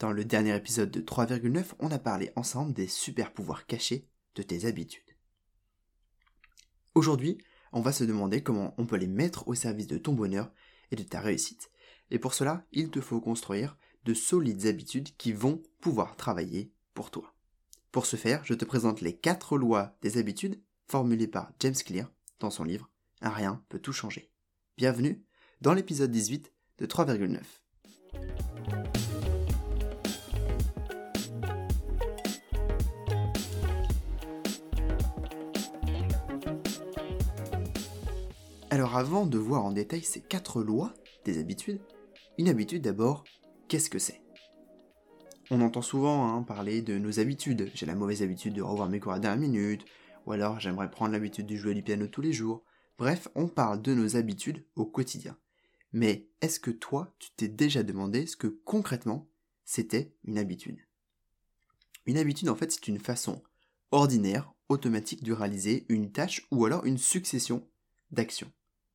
Dans le dernier épisode de 3,9, on a parlé ensemble des super pouvoirs cachés de tes habitudes. Aujourd'hui, on va se demander comment on peut les mettre au service de ton bonheur et de ta réussite. Et pour cela, il te faut construire de solides habitudes qui vont pouvoir travailler pour toi. Pour ce faire, je te présente les 4 lois des habitudes formulées par James Clear dans son livre Un rien peut tout changer. Bienvenue dans l'épisode 18 de 3,9. Alors avant de voir en détail ces quatre lois des habitudes, une habitude d'abord, qu'est-ce que c'est? On entend souvent hein, parler de nos habitudes. J'ai la mauvaise habitude de revoir mes cours à dernière minute, ou alors j'aimerais prendre l'habitude de jouer du piano tous les jours. Bref, on parle de nos habitudes au quotidien. Mais est-ce que toi, tu t'es déjà demandé ce que concrètement c'était une habitude? Une habitude, en fait, c'est une façon ordinaire, automatique de réaliser une tâche ou alors une succession d'actions.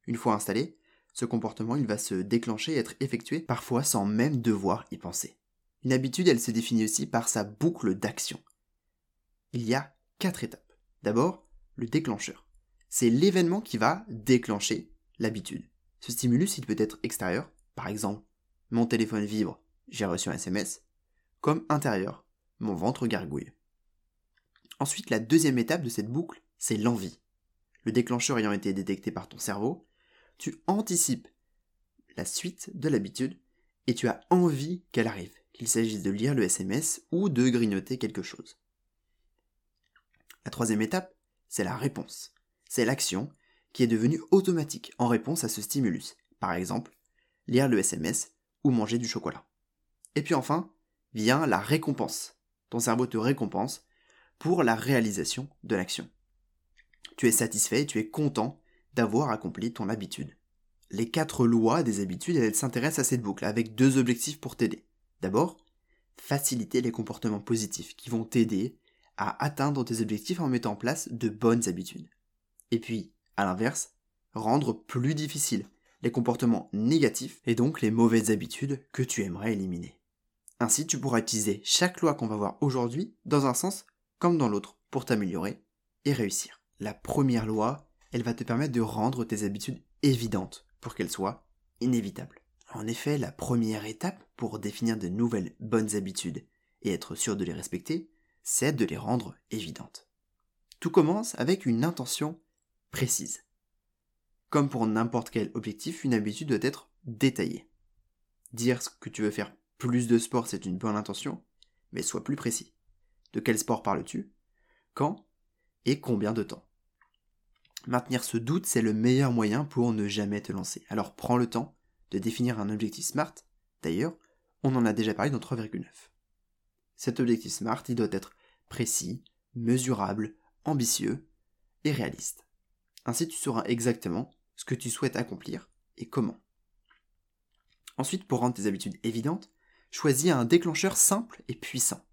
Une fois installé, ce comportement il va se déclencher et être effectué parfois sans même devoir y penser. Une habitude, elle se définit aussi par sa boucle d'action. Il y a quatre étapes. D'abord, le déclencheur. C'est l'événement qui va déclencher l'habitude. Ce stimulus, il peut être extérieur, par exemple, mon téléphone vibre, j'ai reçu un SMS, comme intérieur, mon ventre gargouille. Ensuite, la deuxième étape de cette boucle, c'est l'envie. Le déclencheur ayant été détecté par ton cerveau, tu anticipes la suite de l'habitude et tu as envie qu'elle arrive, qu'il s'agisse de lire le SMS ou de grignoter quelque chose. La troisième étape, c'est la réponse. C'est l'action qui est devenue automatique en réponse à ce stimulus. Par exemple, lire le SMS ou manger du chocolat. Et puis enfin, vient la récompense. Ton cerveau te récompense pour la réalisation de l'action. Tu es satisfait, tu es content d'avoir accompli ton habitude. Les quatre lois des habitudes, elles s'intéressent à cette boucle avec deux objectifs pour t'aider. D'abord, faciliter les comportements positifs qui vont t'aider à atteindre tes objectifs en mettant en place de bonnes habitudes. Et puis, à l'inverse, rendre plus difficile les comportements négatifs et donc les mauvaises habitudes que tu aimerais éliminer. Ainsi, tu pourras utiliser chaque loi qu'on va voir aujourd'hui dans un sens comme dans l'autre pour t'améliorer et réussir. La première loi, elle va te permettre de rendre tes habitudes évidentes pour qu'elles soient inévitables. En effet, la première étape pour définir de nouvelles bonnes habitudes et être sûr de les respecter, c'est de les rendre évidentes. Tout commence avec une intention précise. Comme pour n'importe quel objectif, une habitude doit être détaillée. Dire que tu veux faire plus de sport, c'est une bonne intention, mais sois plus précis. De quel sport parles-tu? Quand? Et combien de temps? Maintenir ce doute, c'est le meilleur moyen pour ne jamais te lancer. Alors prends le temps de définir un objectif SMART. D'ailleurs, on en a déjà parlé dans 3,9. Cet objectif SMART, il doit être précis, mesurable, ambitieux et réaliste. Ainsi, tu sauras exactement ce que tu souhaites accomplir et comment. Ensuite, pour rendre tes habitudes évidentes, choisis un déclencheur simple et puissant.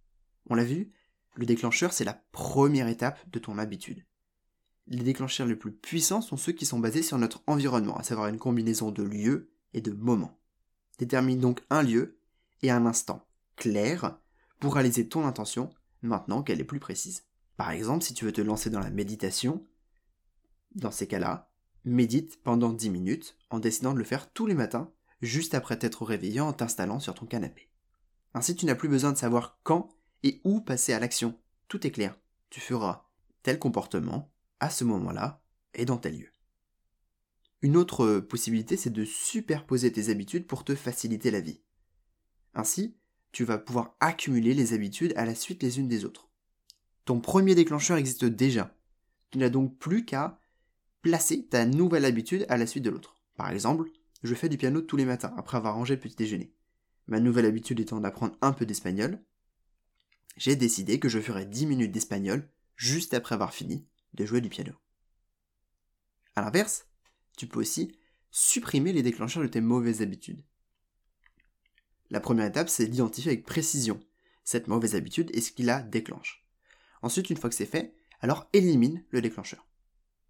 On l'a vu, le déclencheur, c'est la première étape de ton habitude. Les déclencheurs les plus puissants sont ceux qui sont basés sur notre environnement, à savoir une combinaison de lieux et de moments. Détermine donc un lieu et un instant clair pour réaliser ton intention maintenant qu'elle est plus précise. Par exemple, si tu veux te lancer dans la méditation, dans ces cas-là, médite pendant 10 minutes en décidant de le faire tous les matins, juste après t'être réveillé en t'installant sur ton canapé. Ainsi, tu n'as plus besoin de savoir quand et où passer à l'action. Tout est clair. Tu feras tel comportement à ce moment-là et dans tel lieu. Une autre possibilité, c'est de superposer tes habitudes pour te faciliter la vie. Ainsi, tu vas pouvoir accumuler les habitudes à la suite les unes des autres. Ton premier déclencheur existe déjà. Tu n'as donc plus qu'à placer ta nouvelle habitude à la suite de l'autre. Par exemple, je fais du piano tous les matins après avoir rangé le petit déjeuner. Ma nouvelle habitude étant d'apprendre un peu d'espagnol, j'ai décidé que je ferais 10 minutes d'espagnol juste après avoir fini de jouer du piano. A l'inverse, tu peux aussi supprimer les déclencheurs de tes mauvaises habitudes. La première étape, c'est d'identifier avec précision cette mauvaise habitude et ce qui la déclenche. Ensuite, une fois que c'est fait, alors élimine le déclencheur.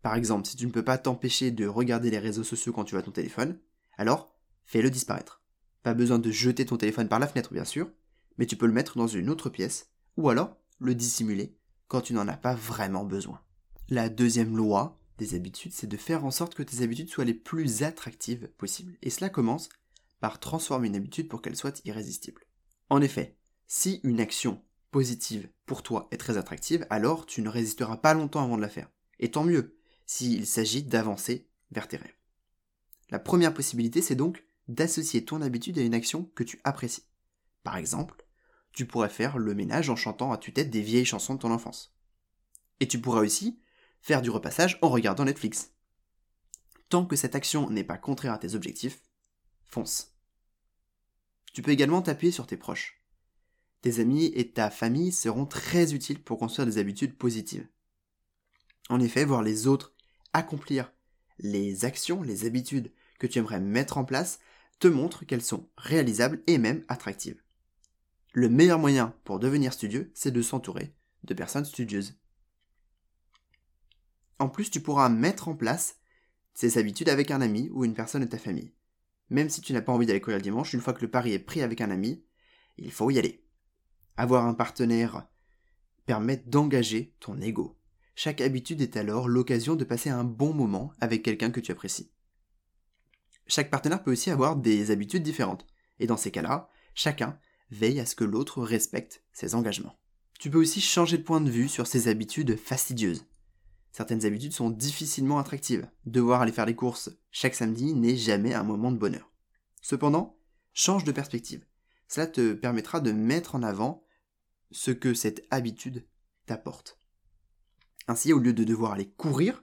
Par exemple, si tu ne peux pas t'empêcher de regarder les réseaux sociaux quand tu as ton téléphone, alors fais-le disparaître. Pas besoin de jeter ton téléphone par la fenêtre, bien sûr, mais tu peux le mettre dans une autre pièce, ou alors le dissimuler quand tu n'en as pas vraiment besoin. La deuxième loi des habitudes, c'est de faire en sorte que tes habitudes soient les plus attractives possibles. Et cela commence par transformer une habitude pour qu'elle soit irrésistible. En effet, si une action positive pour toi est très attractive, alors tu ne résisteras pas longtemps avant de la faire. Et tant mieux, s'il s'agit d'avancer vers tes rêves. La première possibilité, c'est donc d'associer ton habitude à une action que tu apprécies. Par exemple, tu pourrais faire le ménage en chantant à tue-tête des vieilles chansons de ton enfance. Et tu pourrais aussi faire du repassage en regardant Netflix. Tant que cette action n'est pas contraire à tes objectifs, fonce. Tu peux également t'appuyer sur tes proches. Tes amis et ta famille seront très utiles pour construire des habitudes positives. En effet, voir les autres accomplir les actions, les habitudes que tu aimerais mettre en place te montre qu'elles sont réalisables et même attractives. Le meilleur moyen pour devenir studieux, c'est de s'entourer de personnes studieuses. En plus, tu pourras mettre en place ces habitudes avec un ami ou une personne de ta famille. Même si tu n'as pas envie d'aller courir le dimanche, une fois que le pari est pris avec un ami, il faut y aller. Avoir un partenaire permet d'engager ton ego. Chaque habitude est alors l'occasion de passer un bon moment avec quelqu'un que tu apprécies. Chaque partenaire peut aussi avoir des habitudes différentes, et dans ces cas-là, chacun veille à ce que l'autre respecte ses engagements. Tu peux aussi changer de point de vue sur ces habitudes fastidieuses. Certaines habitudes sont difficilement attractives. Devoir aller faire les courses chaque samedi n'est jamais un moment de bonheur. Cependant, change de perspective. Cela te permettra de mettre en avant ce que cette habitude t'apporte. Ainsi, au lieu de devoir aller courir,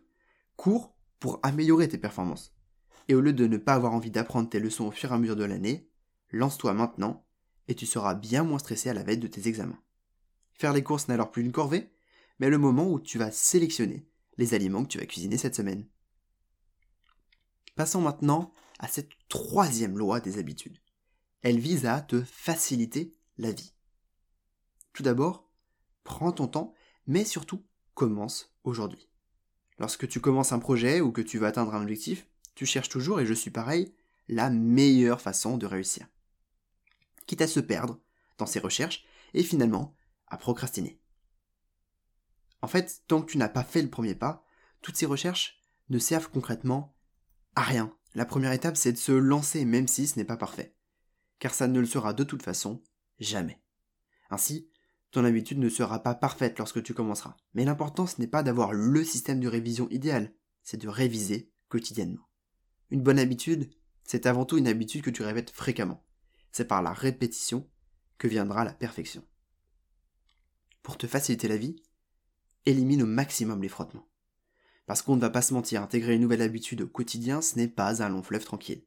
cours pour améliorer tes performances. Et au lieu de ne pas avoir envie d'apprendre tes leçons au fur et à mesure de l'année, lance-toi maintenant et tu seras bien moins stressé à la veille de tes examens. Faire les courses n'est alors plus une corvée, mais le moment où tu vas sélectionner les aliments que tu vas cuisiner cette semaine. Passons maintenant à cette troisième loi des habitudes. Elle vise à te faciliter la vie. Tout d'abord, prends ton temps, mais surtout commence aujourd'hui. Lorsque tu commences un projet ou que tu veux atteindre un objectif, tu cherches toujours, et je suis pareil, la meilleure façon de réussir. Quitte à se perdre dans ses recherches et finalement à procrastiner. En fait, tant que tu n'as pas fait le premier pas, toutes ces recherches ne servent concrètement à rien. La première étape, c'est de se lancer même si ce n'est pas parfait. Car ça ne le sera de toute façon jamais. Ainsi, ton habitude ne sera pas parfaite lorsque tu commenceras. Mais l'important, ce n'est pas d'avoir le système de révision idéal, c'est de réviser quotidiennement. Une bonne habitude, c'est avant tout une habitude que tu répètes fréquemment. C'est par la répétition que viendra la perfection. Pour te faciliter la vie, élimine au maximum les frottements. Parce qu'on ne va pas se mentir, intégrer une nouvelle habitude au quotidien, ce n'est pas un long fleuve tranquille.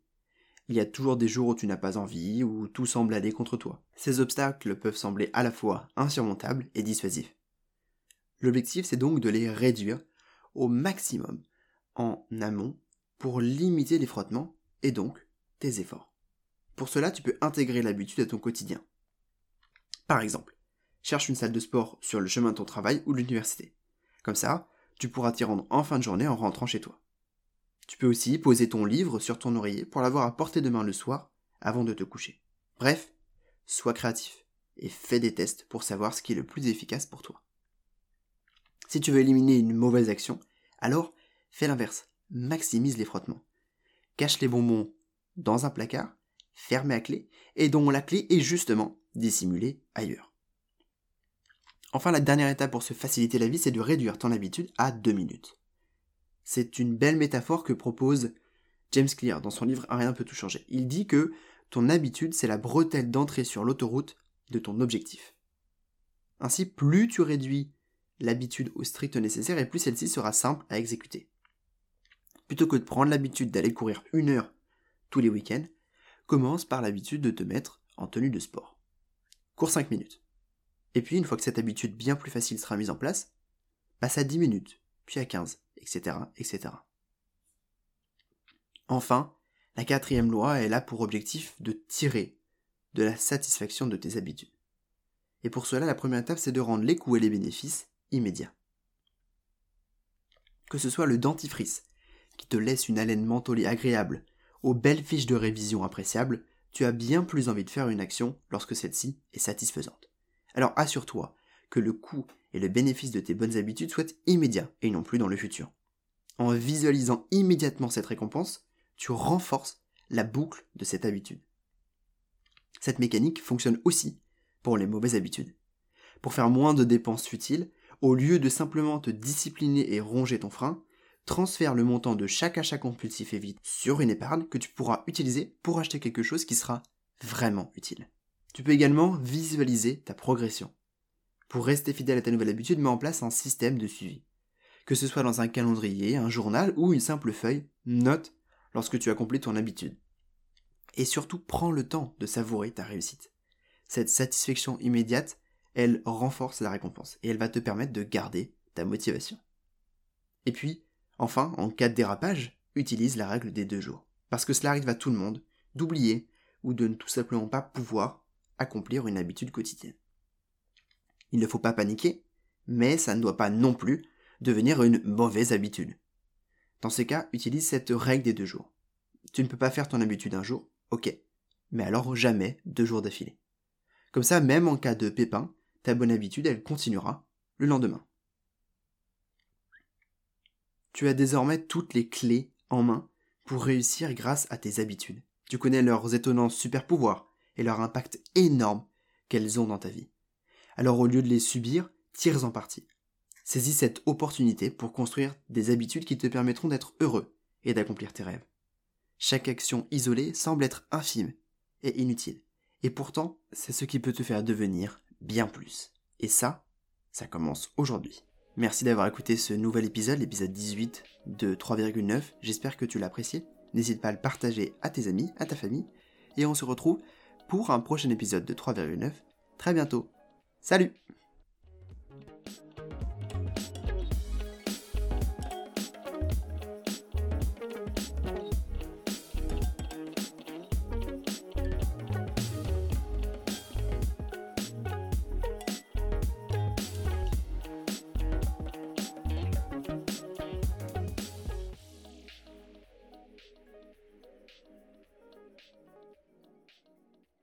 Il y a toujours des jours où tu n'as pas envie, où tout semble aller contre toi. Ces obstacles peuvent sembler à la fois insurmontables et dissuasifs. L'objectif, c'est donc de les réduire au maximum en amont pour limiter les frottements et donc tes efforts. Pour cela, tu peux intégrer l'habitude à ton quotidien. Par exemple, cherche une salle de sport sur le chemin de ton travail ou de l'université. Comme ça, tu pourras t'y rendre en fin de journée en rentrant chez toi. Tu peux aussi poser ton livre sur ton oreiller pour l'avoir à portée de main le soir avant de te coucher. Bref, sois créatif et fais des tests pour savoir ce qui est le plus efficace pour toi. Si tu veux éliminer une mauvaise action, alors fais l'inverse, maximise les frottements. Cache les bonbons dans un placard, fermé à clé, et dont la clé est justement dissimulée ailleurs. Enfin, la dernière étape pour se faciliter la vie, c'est de réduire ton habitude à deux minutes. C'est une belle métaphore que propose James Clear dans son livre rien peut tout changer. Il dit que ton habitude, c'est la bretelle d'entrée sur l'autoroute de ton objectif. Ainsi, plus tu réduis l'habitude au strict nécessaire et plus celle-ci sera simple à exécuter. Plutôt que de prendre l'habitude d'aller courir une heure tous les week-ends, commence par l'habitude de te mettre en tenue de sport. Cours 5 minutes. Et puis, une fois que cette habitude bien plus facile sera mise en place, passe à 10 minutes, puis à 15, etc., etc. Enfin, la quatrième loi est là pour objectif de tirer de la satisfaction de tes habitudes. Et pour cela, la première étape, c'est de rendre les coûts et les bénéfices immédiats. Que ce soit le dentifrice, qui te laisse une haleine mentholée agréable, aux belles fiches de révision appréciables, tu as bien plus envie de faire une action lorsque celle-ci est satisfaisante. Alors assure-toi que le coût et le bénéfice de tes bonnes habitudes soient immédiats et non plus dans le futur. En visualisant immédiatement cette récompense, tu renforces la boucle de cette habitude. Cette mécanique fonctionne aussi pour les mauvaises habitudes. Pour faire moins de dépenses futiles, au lieu de simplement te discipliner et ronger ton frein, transfère le montant de chaque achat compulsif et vite sur une épargne que tu pourras utiliser pour acheter quelque chose qui sera vraiment utile. Tu peux également visualiser ta progression. Pour rester fidèle à ta nouvelle habitude, mets en place un système de suivi. Que ce soit dans un calendrier, un journal ou une simple feuille, note lorsque tu accomplis ton habitude. Et surtout, prends le temps de savourer ta réussite. Cette satisfaction immédiate, elle renforce la récompense et elle va te permettre de garder ta motivation. Et puis, Enfin, en cas de dérapage, utilise la règle des deux jours. Parce que cela arrive à tout le monde d'oublier ou de ne tout simplement pas pouvoir accomplir une habitude quotidienne. Il ne faut pas paniquer, mais ça ne doit pas non plus devenir une mauvaise habitude. Dans ces cas, utilise cette règle des deux jours. Tu ne peux pas faire ton habitude un jour, ok, mais alors jamais deux jours d'affilée. Comme ça, même en cas de pépin, ta bonne habitude, elle continuera le lendemain. Tu as désormais toutes les clés en main pour réussir grâce à tes habitudes. Tu connais leurs étonnants super pouvoirs et leur impact énorme qu'elles ont dans ta vie. Alors au lieu de les subir, tire-en parti. Saisis cette opportunité pour construire des habitudes qui te permettront d'être heureux et d'accomplir tes rêves. Chaque action isolée semble être infime et inutile. Et pourtant, c'est ce qui peut te faire devenir bien plus. Et ça, ça commence aujourd'hui. Merci d'avoir écouté ce nouvel épisode, l'épisode 18 de 3,9. J'espère que tu l'as apprécié. N'hésite pas à le partager à tes amis, à ta famille. Et on se retrouve pour un prochain épisode de 3,9 très bientôt. Salut